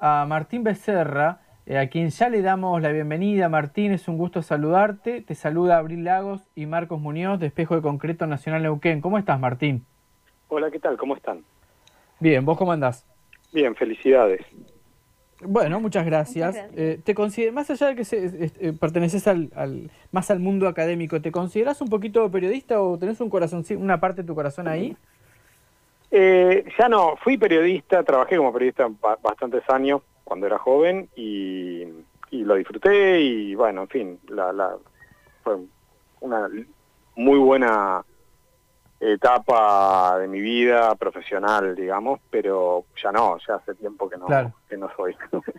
a Martín Becerra, eh, a quien ya le damos la bienvenida. Martín, es un gusto saludarte. Te saluda Abril Lagos y Marcos Muñoz de Espejo de Concreto Nacional Neuquén. ¿Cómo estás, Martín? Hola, ¿qué tal? ¿Cómo están? Bien, ¿vos cómo andás? Bien, felicidades. Bueno, muchas gracias. Eh, te más allá de que eh, perteneces al, más al mundo académico, ¿te consideras un poquito periodista o tenés un corazón, una parte de tu corazón ahí? Eh, ya no, fui periodista, trabajé como periodista bastantes años cuando era joven y, lo disfruté y bueno, en fin, la, fue una muy buena etapa de mi vida profesional, digamos, pero ya no, ya hace tiempo que no, que no soy.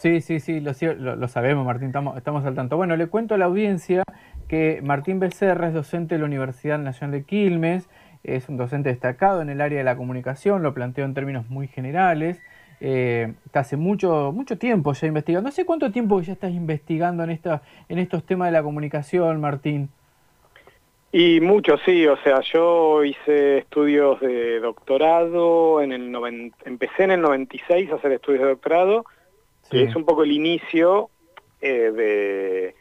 Sí, sí, sí, lo, lo, sabemos, Martín, estamos, estamos al tanto. Bueno, le cuento a la audiencia que Martín Becerra es docente de la Universidad Nacional de Quilmes, es un docente destacado en el área de la comunicación, lo planteo en términos muy generales. Eh, hace mucho, mucho tiempo ya investigando. ¿Hace cuánto tiempo ya estás investigando en, esta, en estos temas de la comunicación, Martín? Y mucho, sí, o sea, yo hice estudios de doctorado, en el empecé en el 96 a hacer estudios de doctorado, que es un poco el inicio eh,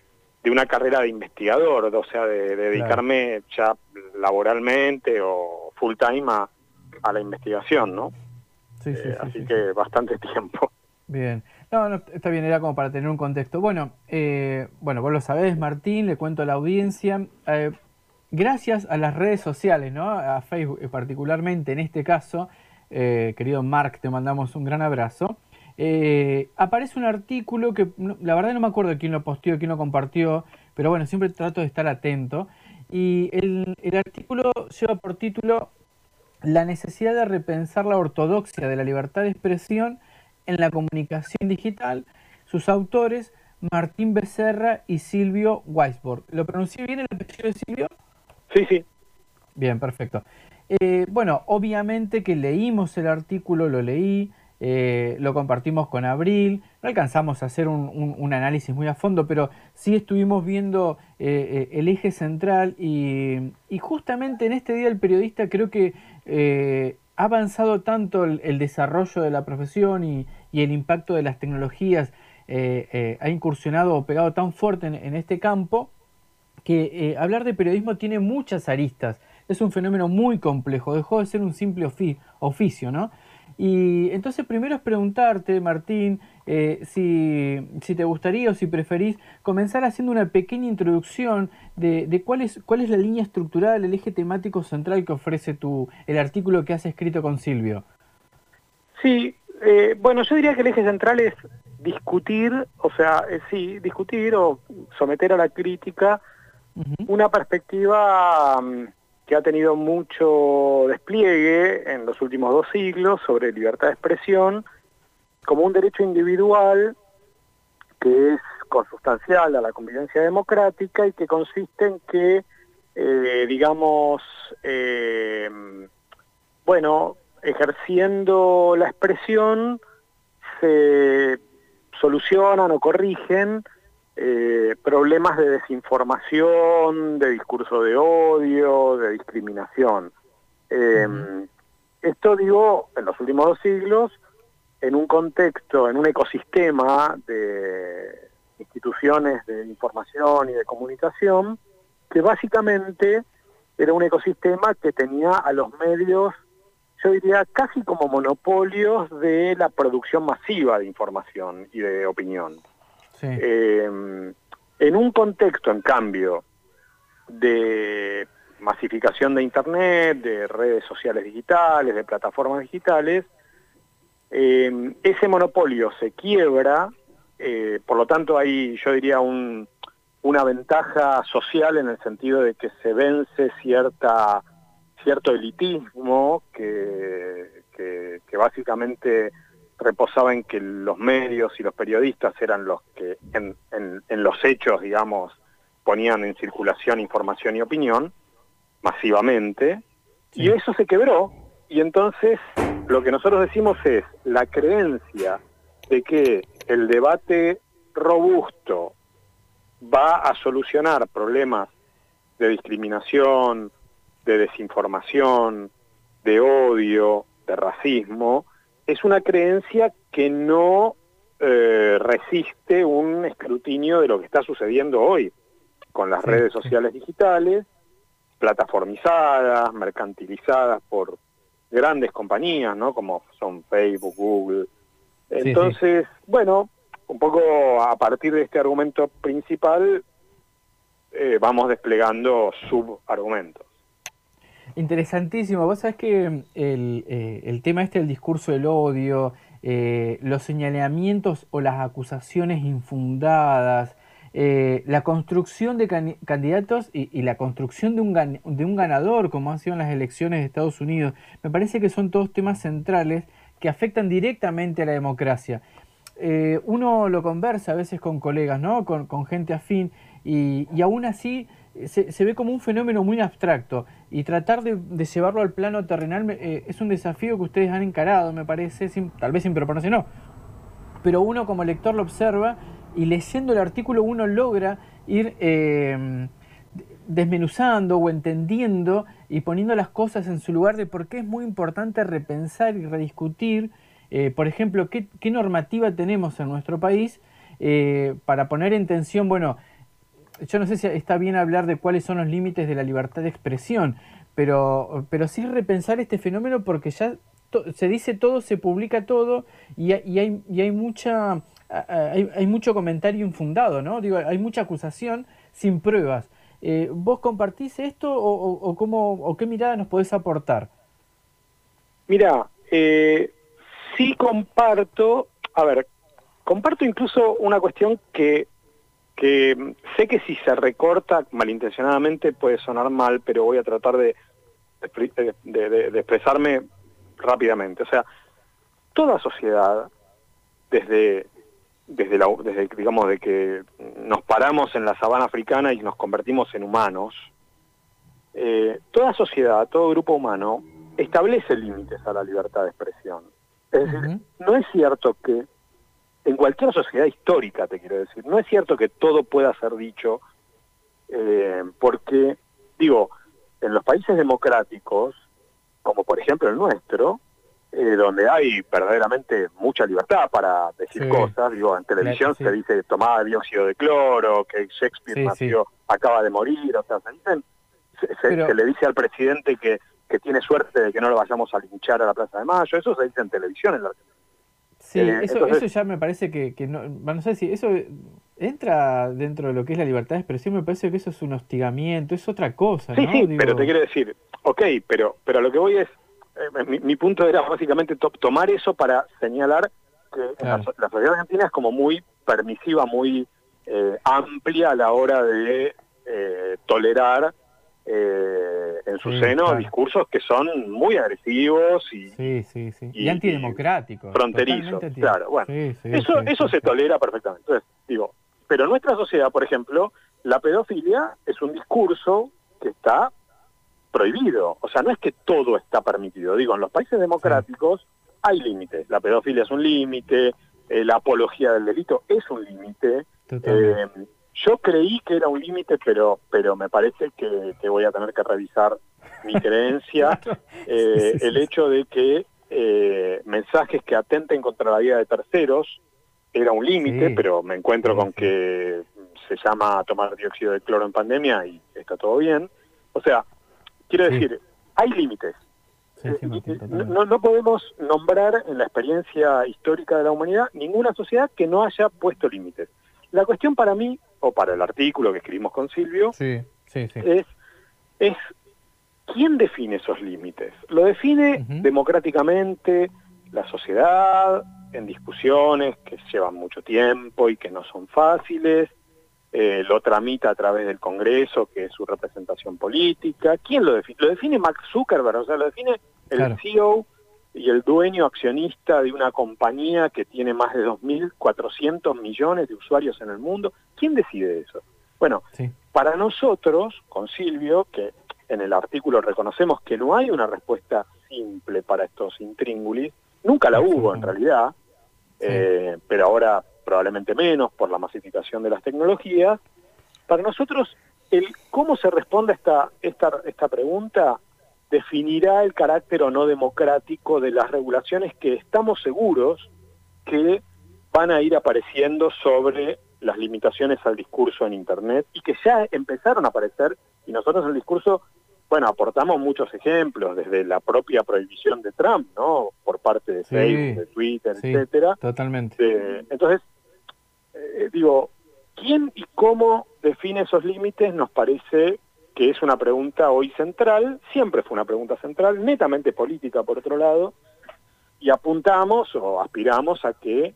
de, una carrera de investigador, o sea, de, dedicarme ya laboralmente o full time a, la investigación, ¿no? Sí, sí, eh, así que bastante tiempo. Bien. No, no, está bien, era como para tener un contexto. Bueno, eh, bueno, vos lo sabés, Martín, le cuento a la audiencia gracias a las redes sociales, ¿no? a Facebook eh, particularmente en este caso, eh, querido Mark, te mandamos un gran abrazo. Eh, aparece un artículo que la verdad no me acuerdo quién lo posteó, quién lo compartió, pero bueno, siempre trato de estar atento. Y el, el artículo lleva por título La necesidad de repensar la ortodoxia de la libertad de expresión en la comunicación digital. Sus autores, Martín Becerra y Silvio Weisborg. ¿Lo pronuncié bien el apellido de Silvio? Sí, sí. Bien, perfecto. Eh, bueno, obviamente que leímos el artículo, lo leí, eh, lo compartimos con Abril, no alcanzamos a hacer un, análisis muy a fondo, pero sí estuvimos viendo eh, el eje central y, justamente en este día el periodista creo que ha avanzado tanto el, desarrollo de la profesión y, el impacto de las tecnologías, ha incursionado o pegado tan fuerte en este campo que eh, hablar de periodismo tiene muchas aristas. Es un fenómeno muy complejo, dejó de ser un simple oficio, ¿no? Y entonces primero es preguntarte, Martín, eh, si, te gustaría o si preferís comenzar haciendo una pequeña introducción de, cuál, es, cuál es la línea estructural, el eje temático central que ofrece tu, el artículo que has escrito con Silvio. Sí, eh, bueno, yo diría que el eje central es discutir, o sea, sí, discutir o someter a la crítica una perspectiva mm, que ha tenido mucho despliegue en los últimos dos siglos sobre libertad de expresión como un derecho individual que es consustancial a la convivencia democrática y que consiste en que, eh, digamos, eh, bueno, ejerciendo la expresión se solucionan o corrigen eh, problemas de desinformación, de discurso de odio, de discriminación. Em, esto digo, en los últimos dos siglos, en un contexto, en un ecosistema de instituciones de información y de comunicación, que básicamente era un ecosistema que tenía a los medios, yo diría, casi como monopolios de la producción masiva de información y de opinión. Eh, en un contexto, en cambio, de masificación de Internet, de redes sociales digitales, de plataformas digitales, eh, ese monopolio se quiebra, eh, por lo tanto hay, yo diría, una ventaja social en el sentido de que se vence cierta, cierto elitismo que básicamente reposaba en que los medios y los periodistas eran los que en, los hechos, digamos, ponían en circulación información y opinión masivamente, y eso se quebró, y entonces lo que nosotros decimos es la creencia de que el debate robusto va a solucionar problemas de discriminación, de desinformación, de odio, de racismo, es una creencia que no eh, resiste un escrutinio de lo que está sucediendo hoy con las redes sociales digitales, plataformizadas, mercantilizadas por grandes compañías, ¿no? Como son Facebook, Google. Entonces, bueno, un poco a partir de este argumento principal, eh, vamos desplegando subargumentos. Interesantísimo. Vos sabés que el, eh, el tema este del discurso del odio, eh, los señalamientos o las acusaciones infundadas, eh, la construcción de candidatos y, la construcción de un, de un ganador, como han sido las elecciones de Estados Unidos, me parece que son todos temas centrales que afectan directamente a la democracia. Uno lo conversa a veces con colegas, ¿no? con, gente afín, y, y aún así se, ve como un fenómeno muy abstracto y tratar de, llevarlo al plano terrenal eh, es un desafío que ustedes han encarado, me parece, tal vez sin proponerse no, pero uno como lector lo observa y leyendo el artículo uno logra ir eh, desmenuzando o entendiendo y poniendo las cosas en su lugar de por qué es muy importante repensar y rediscutir, eh, por ejemplo, qué, qué, normativa tenemos en nuestro país para poner en tensión, bueno, yo no sé si está bien hablar de cuáles son los límites de la libertad de expresión, pero, pero sí repensar este fenómeno porque ya se dice todo, se publica todo y, hay, y hay, mucha, hay, mucho comentario infundado, ¿no? Digo, hay mucha acusación sin pruebas. Eh, ¿Vos compartís esto o, cómo, o qué mirada nos podés aportar? Mira, eh, sí comparto, a ver, comparto incluso una cuestión que que sé que si se recorta malintencionadamente puede sonar mal, pero voy a tratar de, de, expresarme rápidamente. O sea, toda sociedad, desde, desde, la, desde, digamos, de que nos paramos en la sabana africana y nos convertimos en humanos, eh, toda sociedad, todo grupo humano establece límites a la libertad de expresión. Es decir, no es cierto que en cualquier sociedad histórica, te quiero decir. No es cierto que todo pueda ser dicho, eh, porque, digo, en los países democráticos, como por ejemplo el nuestro, eh, donde hay verdaderamente mucha libertad para decir cosas, digo, en televisión se dice tomaba dióxido de cloro, que Shakespeare nació, acaba de morir, o sea, se dicen, se, le dice al presidente que, que tiene suerte de que no lo vayamos a linchar a la Plaza de Mayo, eso se dice en televisión en la Sí, eh, eso, eso ya me parece que, que no, no sé si eso entra dentro de lo que es la libertad de expresión, me parece que eso es un hostigamiento, es otra cosa, sí, Sí, pero te quiero decir, ok, pero, pero lo que voy es, eh, mi, punto era básicamente tomar eso para señalar que la, sociedad argentina es como muy permisiva, muy eh, amplia a la hora de tolerar en su seno discursos que son muy agresivos y, y, antidemocráticos. Fronterizos, claro. Bueno, eso, eso se tolera perfectamente. Entonces, digo, pero en nuestra sociedad, por ejemplo, la pedofilia es un discurso que está prohibido. O sea, no es que todo está permitido. Digo, en los países democráticos hay límites. La pedofilia es un límite, eh, la apología del delito es un límite. Eh, yo creí que era un límite, pero, pero me parece que, voy a tener que revisar mi creencia. Eh, el hecho de que eh, mensajes que atenten contra la vida de terceros era un límite, pero me encuentro con que se llama tomar dióxido de cloro en pandemia y está todo bien. O sea, quiero decir, hay límites. Eh, no, no podemos nombrar en la experiencia histórica de la humanidad ninguna sociedad que no haya puesto límites. La cuestión para mí o para el artículo que escribimos con Silvio, es, es quién define esos límites. Lo define democráticamente la sociedad, en discusiones que llevan mucho tiempo y que no son fáciles, eh, lo tramita a través del Congreso, que es su representación política. ¿Quién lo define? Lo define Max Zuckerberg, o sea, lo define el CEO y el dueño accionista de una compañía que tiene más de 2.400 millones de usuarios en el mundo. ¿Quién decide eso? Bueno, para nosotros, con Silvio, que en el artículo reconocemos que no hay una respuesta simple para estos intríngulis, nunca la hubo en realidad, eh, pero ahora probablemente menos por la masificación de las tecnologías. Para nosotros, el cómo se responde a esta, esta, esta pregunta definirá el carácter o no democrático de las regulaciones que estamos seguros que van a ir apareciendo sobre las limitaciones al discurso en Internet y que ya empezaron a aparecer y nosotros en el discurso, bueno, aportamos muchos ejemplos, desde la propia prohibición de Trump, ¿no? Por parte de Facebook, de Twitter, etcétera. Totalmente. entonces, eh, digo, ¿quién y cómo define esos límites? Nos parece que es una pregunta hoy central, siempre fue una pregunta central, netamente política por otro lado, y apuntamos o aspiramos a que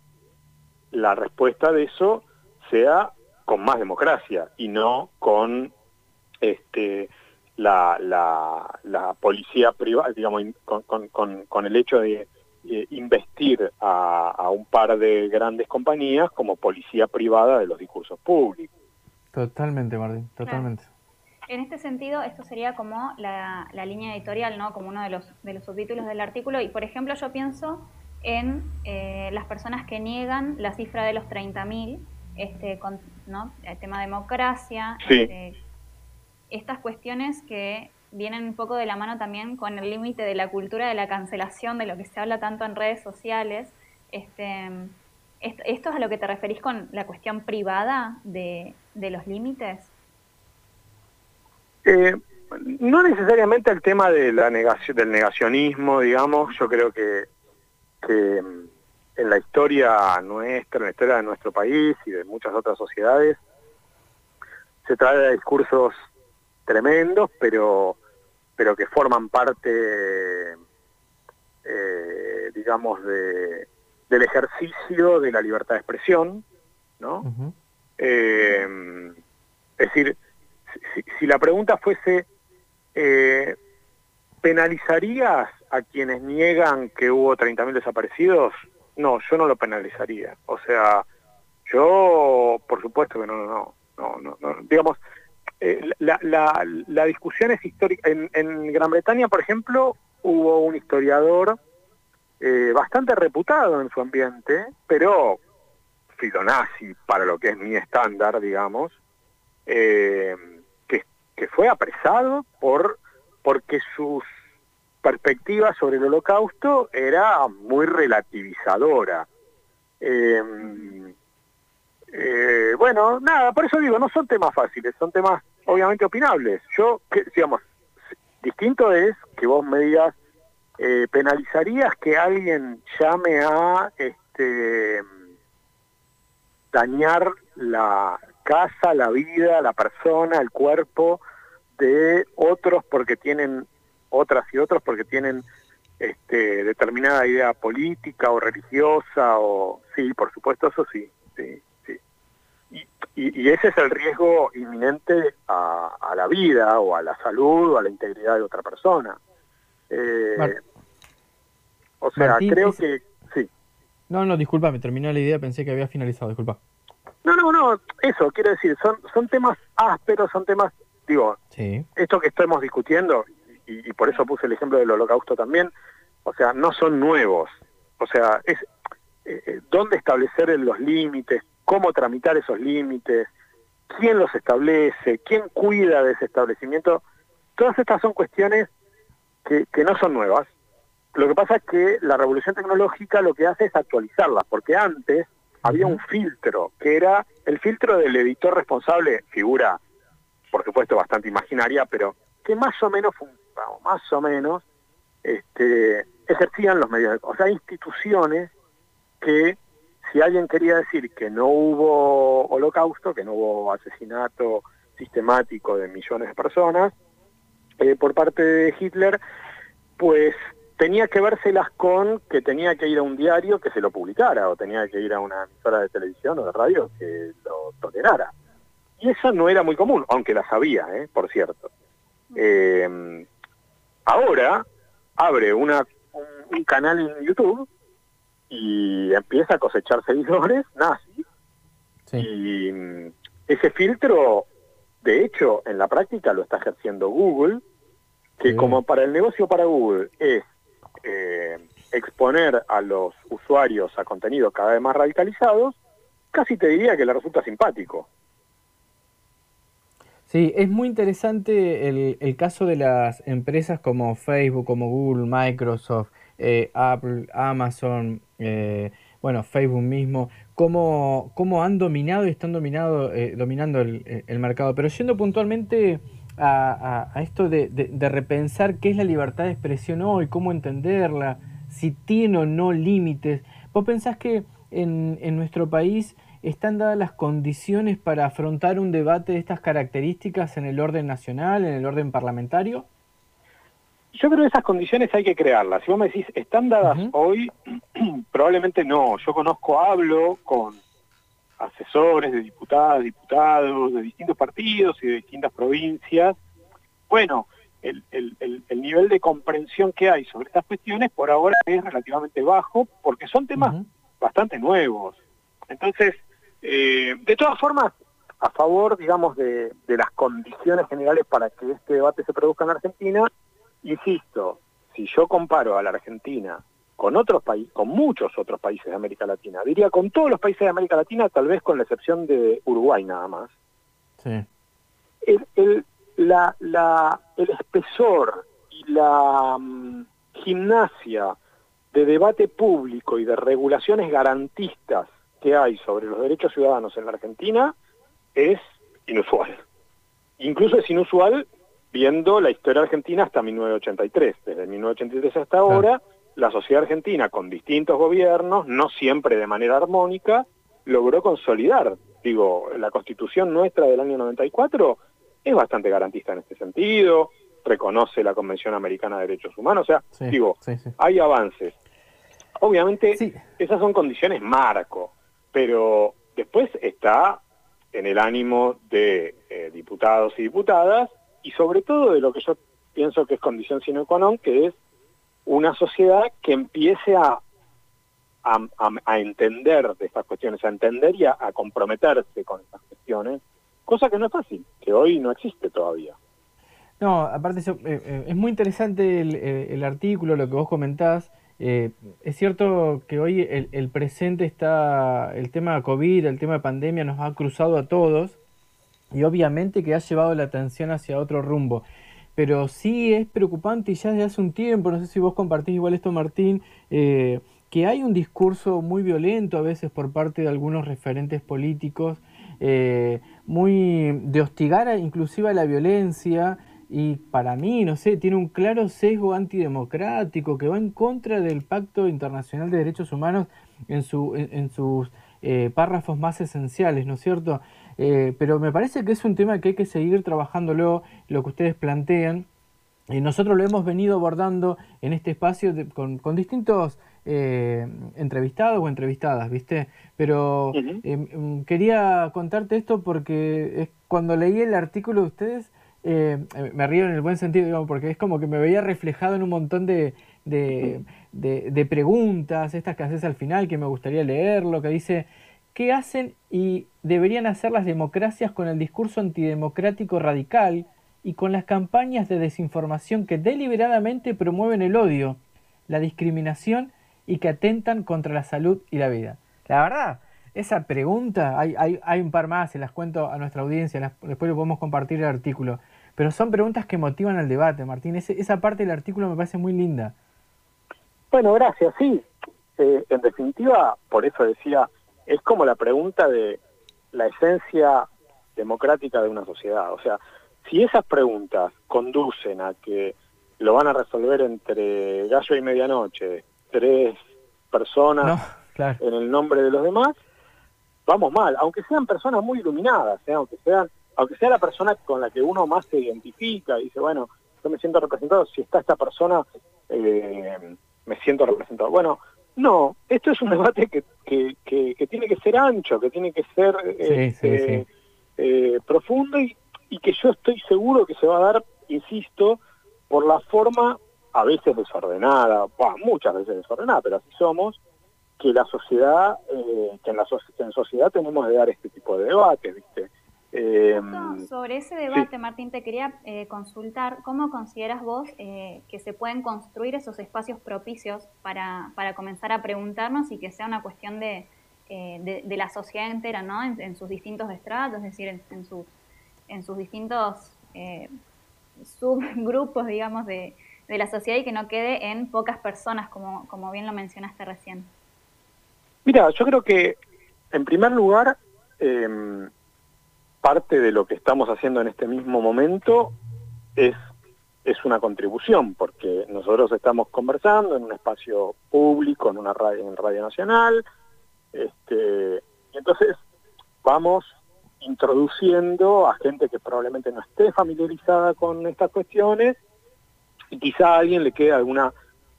la respuesta de eso sea con más democracia y no con este la, la, policía privada, digamos, con, con, el hecho de investir a, un par de grandes compañías como policía privada de los discursos públicos. Totalmente, Martín, totalmente. En este sentido, esto sería como la, línea editorial, ¿no? Como uno de los, de los subtítulos del artículo. Y, por ejemplo, yo pienso en eh, las personas que niegan la cifra de los 30.000, este, ¿no? El tema democracia, este, estas cuestiones que vienen un poco de la mano también con el límite de la cultura de la cancelación, de lo que se habla tanto en redes sociales. Este, ¿Esto es a lo que te referís con la cuestión privada de, de los límites? Eh, no necesariamente el tema de la negación, del negacionismo, digamos, yo creo que, que mm, en la historia nuestra, en la historia de nuestro país y de muchas otras sociedades, se trata de discursos tremendos, pero, pero que forman parte, eh, digamos, de, del ejercicio de la libertad de expresión, ¿no? Eh, es decir, si, la pregunta fuese, eh, ¿penalizarías a quienes niegan que hubo 30.000 desaparecidos? No, yo no lo penalizaría. O sea, yo, por supuesto que no, no, no, no, no. digamos, eh, la, la, la, discusión es histórica. En, Gran Bretaña, por ejemplo, hubo un historiador eh, bastante reputado en su ambiente, pero filonazi para lo que es mi estándar, digamos, que fue apresado por porque sus perspectivas sobre el holocausto era muy relativizadora. Em, eh, bueno, nada, por eso digo, no son temas fáciles, son temas obviamente opinables. Yo, digamos, distinto es que vos me digas, eh, penalizarías que alguien llame a este dañar la, casa, la vida, la persona, el cuerpo de otros porque tienen otras y otros porque tienen este, determinada idea política o religiosa o sí, por supuesto eso sí, sí, sí. Y, ese es el riesgo inminente a, la vida o a la salud o a la integridad de otra persona. Eh, o sea, creo que sí. No, no, disculpa, me terminó la idea, pensé que había finalizado, disculpa. No, no, no, eso, quiero decir, son, son temas ásperos, son temas, digo, esto que estamos discutiendo, y, por eso puse el ejemplo del holocausto también, o sea, no son nuevos, o sea, es eh, eh, dónde establecer los límites, cómo tramitar esos límites, quién los establece, quién cuida de ese establecimiento, todas estas son cuestiones que, que no son nuevas. Lo que pasa es que la revolución tecnológica lo que hace es actualizarlas, porque antes había un filtro, que era el filtro del editor responsable, figura, por supuesto, bastante imaginaria, pero que más o menos, más o menos, este, ejercían los medios, o sea, instituciones que si alguien quería decir que no hubo holocausto, que no hubo asesinato sistemático de millones de personas eh, por parte de Hitler, pues tenía que vérselas con que tenía que ir a un diario que se lo publicara o tenía que ir a una emisora de televisión o de radio que lo tolerara. Y eso no era muy común, aunque la sabía, ¿eh? por cierto. Eh, ahora abre una, un, canal en YouTube y empieza a cosechar seguidores nazis. Y mm, ese filtro, de hecho, en la práctica lo está ejerciendo Google, que como para el negocio para Google es eh, exponer a los usuarios a contenidos cada vez más radicalizados, casi te diría que le resulta simpático. Sí, es muy interesante el, caso de las empresas como Facebook, como Google, Microsoft, eh, Apple, Amazon, eh, bueno, Facebook mismo, cómo, cómo, han dominado y están dominando el, mercado. Pero yendo puntualmente a, esto de, repensar qué es la libertad de expresión hoy, cómo entenderla, si tiene o no límites, ¿vos pensás que en, en nuestro país ¿Están dadas las condiciones para afrontar un debate de estas características en el orden nacional, en el orden parlamentario? Yo creo que esas condiciones hay que crearlas. Si vos me decís, ¿están dadas hoy? Probablemente no. Yo conozco, hablo con asesores de diputadas, diputados de distintos partidos y de distintas provincias. Bueno, el, nivel de comprensión que hay sobre estas cuestiones por ahora es relativamente bajo porque son temas bastante nuevos. Entonces, eh, de todas formas, a favor, digamos, de, las condiciones generales para que este debate se produzca en Argentina, insisto, si yo comparo a la Argentina con otros países, con muchos otros países de América Latina, diría con todos los países de América Latina, tal vez con la excepción de Uruguay nada más. Sí. El, la, la, el espesor y la mm, gimnasia de debate público y de regulaciones garantistas que hay sobre los derechos ciudadanos en la Argentina es inusual. Incluso es inusual viendo la historia argentina hasta 1983. Desde 1983 hasta ahora, la sociedad argentina, con distintos gobiernos, no siempre de manera armónica, logró consolidar. Digo, la constitución nuestra del año 94 es bastante garantista en este sentido, reconoce la Convención Americana de Derechos Humanos, o sea, digo, hay avances. Obviamente, esas son condiciones marco pero después está en el ánimo de eh, diputados y diputadas y sobre todo de lo que yo pienso que es condición sine qua non, que es una sociedad que empiece a, a, entender de estas cuestiones, a entender y a, comprometerse con estas cuestiones, cosa que no es fácil, que hoy no existe todavía. No, aparte eh, eh, es muy interesante el, el, artículo, lo que vos comentás, eh, es cierto que hoy el, presente está, el tema de COVID, el tema de pandemia nos ha cruzado a todos y obviamente que ha llevado la atención hacia otro rumbo. Pero sí es preocupante y ya desde hace un tiempo, no sé si vos compartís igual esto Martín, eh, que hay un discurso muy violento a veces por parte de algunos referentes políticos, eh, muy de hostigar inclusive a la violencia, y para mí, no sé, tiene un claro sesgo antidemocrático que va en contra del Pacto Internacional de Derechos Humanos en, su, en, sus eh, párrafos más esenciales, ¿no es cierto? Eh, pero me parece que es un tema que hay que seguir trabajándolo, lo que ustedes plantean. Y nosotros lo hemos venido abordando en este espacio con, con, distintos eh, entrevistados o entrevistadas, ¿viste? Pero em, quería contarte esto porque es, cuando leí el artículo de ustedes eh, me río en el buen sentido, porque es como que me veía reflejado en un montón de, de, preguntas, estas que haces al final, que me gustaría leer, lo que dice, ¿qué hacen y deberían hacer las democracias con el discurso antidemocrático radical y con las campañas de desinformación que deliberadamente promueven el odio, la discriminación y que atentan contra la salud y la vida? La verdad, esa pregunta, hay, hay, hay un par más, se las cuento a nuestra audiencia, después lo podemos compartir el artículo. Pero son preguntas que motivan al debate, Martín. esa parte del artículo me parece muy linda. Bueno, gracias. Sí, eh, en definitiva, por eso decía, es como la pregunta de la esencia democrática de una sociedad. O sea, si esas preguntas conducen a que lo van a resolver entre gallo y medianoche, tres personas en el nombre de los demás, vamos mal, aunque sean personas muy iluminadas, ¿eh? aunque sean aunque sea la persona con la que uno más se identifica y dice, bueno, yo me siento representado, si está esta persona, eh, me siento representado. Bueno, no, esto es un debate que, que, que, tiene que ser ancho, que tiene que ser este, eh, profundo y, y que yo estoy seguro que se va a dar, insisto, por la forma a veces desordenada, muchas veces desordenada, pero así somos, que la sociedad, eh, que en la en sociedad tenemos de dar este tipo de debates, ¿viste? Eh, sobre ese debate, Martín, te quería eh, consultar, ¿cómo consideras vos eh, que se pueden construir esos espacios propicios para, para, comenzar a preguntarnos y que sea una cuestión de, de, la sociedad entera, ¿no? En, sus distintos estratos, es decir, en, sus, en sus distintos subgrupos, digamos, de, de, la sociedad y que no quede en pocas personas, como, como bien lo mencionaste recién. Mira, yo creo que, en primer lugar, em, parte de lo que estamos haciendo en este mismo momento es, es una contribución, porque nosotros estamos conversando en un espacio público, en una radio, en Radio Nacional, este, y entonces vamos introduciendo a gente que probablemente no esté familiarizada con estas cuestiones y quizá a alguien le quede alguna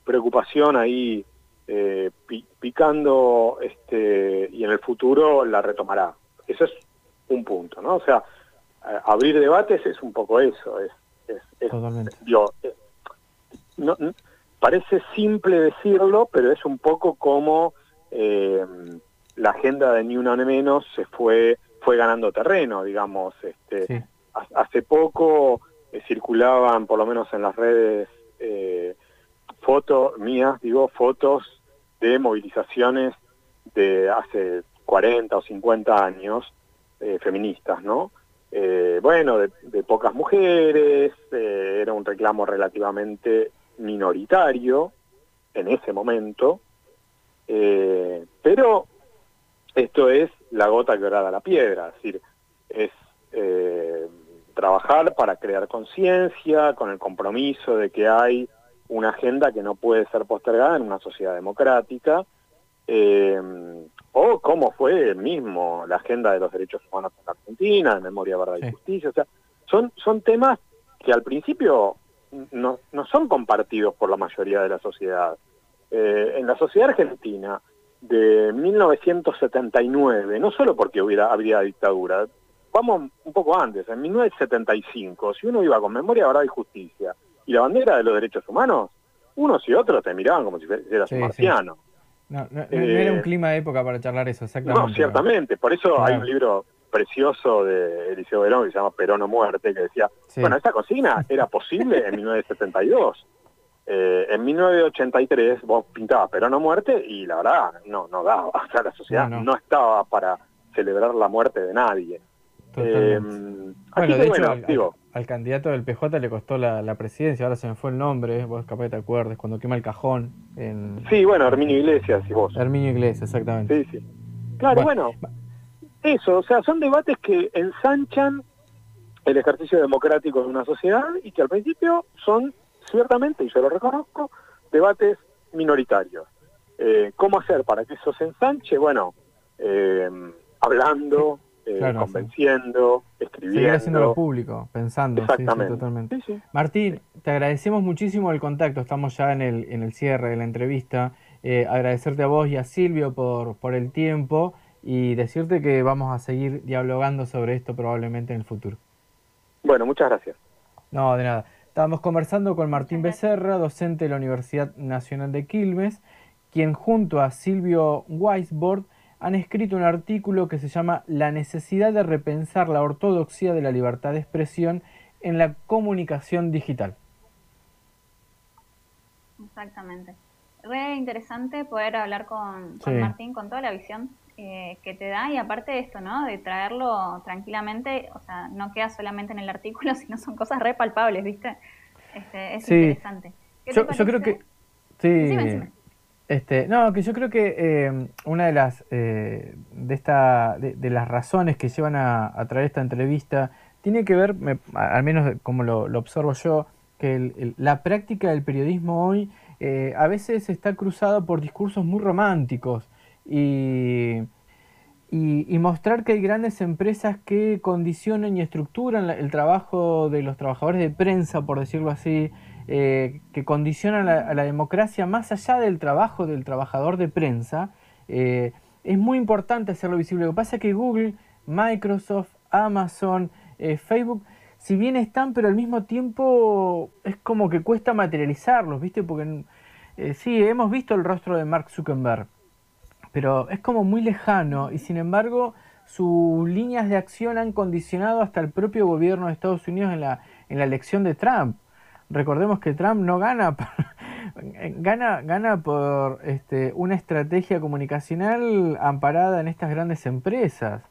preocupación ahí eh, picando este, y en el futuro la retomará. Eso es un punto, ¿no? O sea, abrir debates es un poco eso, es, es, eh, no, parece simple decirlo, pero es un poco como eh, la agenda de Ni Una Menos se fue fue ganando terreno, digamos. Este, Hace poco eh, circulaban, por lo menos en las redes, eh, fotos mías, digo, fotos de movilizaciones de hace 40 o 50 años, eh, feministas, ¿no? bueno, de, pocas mujeres, era un reclamo relativamente minoritario en ese momento, pero esto es la gota que orada la piedra, es decir, es eh, trabajar para crear conciencia con el compromiso de que hay una agenda que no puede ser postergada en una sociedad democrática, eh, o cómo fue mismo la agenda de los derechos humanos en Argentina, de memoria, verdad y justicia, o sea, son, son temas que al principio no, no son compartidos por la mayoría de la sociedad. Eh, en la sociedad argentina, de 1979, no solo porque hubiera, habría dictadura, vamos un poco antes, en 1975, si uno iba con memoria, verdad y justicia, y la bandera de los derechos humanos, unos y otros te miraban como si eras un marciano. No, no, era un eh, clima de época para charlar eso, exactamente. No, ciertamente, por eso hay un libro precioso de Eliseo Verón que se llama Perón o Muerte, que decía, bueno, esta cocina era posible en 1972. Eh, en 1983 vos pintabas pero no muerte y la verdad no, no daba, o sea, la sociedad no, estaba para celebrar la muerte de nadie. Eh, bueno, de hecho, al, candidato del PJ le costó la, presidencia, ahora se me fue el nombre, vos capaz te acuerdes, cuando quema el cajón. En... Sí, bueno, Herminio Iglesias y vos. Herminio Iglesias, exactamente. Sí, sí. Claro, bueno, eso, o sea, son debates que ensanchan el ejercicio democrático de una sociedad y que al principio son ciertamente, y yo lo reconozco, debates minoritarios. Eh, ¿Cómo hacer para que eso se ensanche? Bueno, eh, hablando, eh, convenciendo, escribiendo. Seguir haciéndolo público, pensando. Exactamente. totalmente. Martín, te agradecemos muchísimo el contacto, estamos ya en el, en el cierre de la entrevista. agradecerte a vos y a Silvio por, por el tiempo y decirte que vamos a seguir dialogando sobre esto probablemente en el futuro. Bueno, muchas gracias. No, de nada. Estábamos conversando con Martín Becerra, docente de la Universidad Nacional de Quilmes, quien junto a Silvio Weisbord han escrito un artículo que se llama La necesidad de repensar la ortodoxia de la libertad de expresión en la comunicación digital. Exactamente. Re interesante poder hablar con, Martín con toda la visión eh, que te da y aparte de esto, ¿no? De traerlo tranquilamente, o sea, no queda solamente en el artículo, sino son cosas re palpables, ¿viste? Este, es interesante. Yo, creo que... Sí. Este, no, que yo creo que eh, una de las eh, de esta de, las razones que llevan a, traer esta entrevista tiene que ver, al menos como lo, observo yo, que la práctica del periodismo hoy a veces está cruzada por discursos muy románticos y, y, mostrar que hay grandes empresas que condicionan y estructuran el trabajo de los trabajadores de prensa, por decirlo así, eh, que condicionan a la democracia más allá del trabajo del trabajador de prensa, eh, es muy importante hacerlo visible. Lo que pasa es que Google, Microsoft, Amazon, eh, Facebook, si bien están, pero al mismo tiempo es como que cuesta materializarlos, ¿viste? Porque sí, hemos visto el rostro de Mark Zuckerberg, pero es como muy lejano y sin embargo sus líneas de acción han condicionado hasta el propio gobierno de Estados Unidos en la, en la elección de Trump. Recordemos que Trump no gana gana, gana por este, una estrategia comunicacional amparada en estas grandes empresas.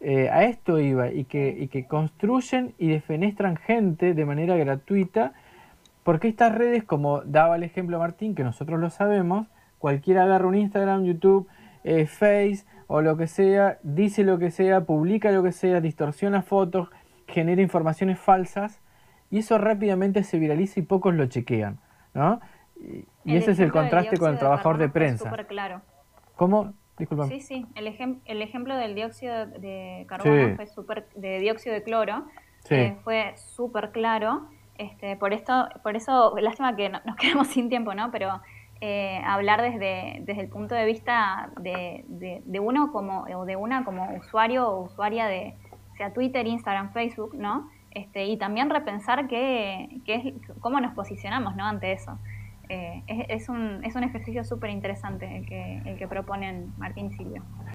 Eh, a esto iba, y que, y que construyen y defenestran gente de manera gratuita, porque estas redes, como daba el ejemplo Martín, que nosotros lo sabemos, cualquiera agarra un Instagram, YouTube, eh, Face o lo que sea, dice lo que sea, publica lo que sea, distorsiona fotos, genera informaciones falsas, y eso rápidamente se viraliza y pocos lo chequean, ¿no? Y, ese es el contraste con el trabajador de, prensa. Súper claro. ¿Cómo? Sí, sí, el, el ejemplo del dióxido de carbono fue súper, de dióxido de cloro, eh, fue súper claro. Este, por esto, por eso, lástima que nos quedamos sin tiempo, ¿no? Pero eh, hablar desde, desde el punto de vista de, de, uno como, o de una como usuario o usuaria de sea Twitter, Instagram, Facebook, ¿no? Este, y también repensar qué, qué cómo nos posicionamos, ¿no? Ante eso. Eh, es, un, es un ejercicio súper interesante el que, el que proponen Martín Silvio.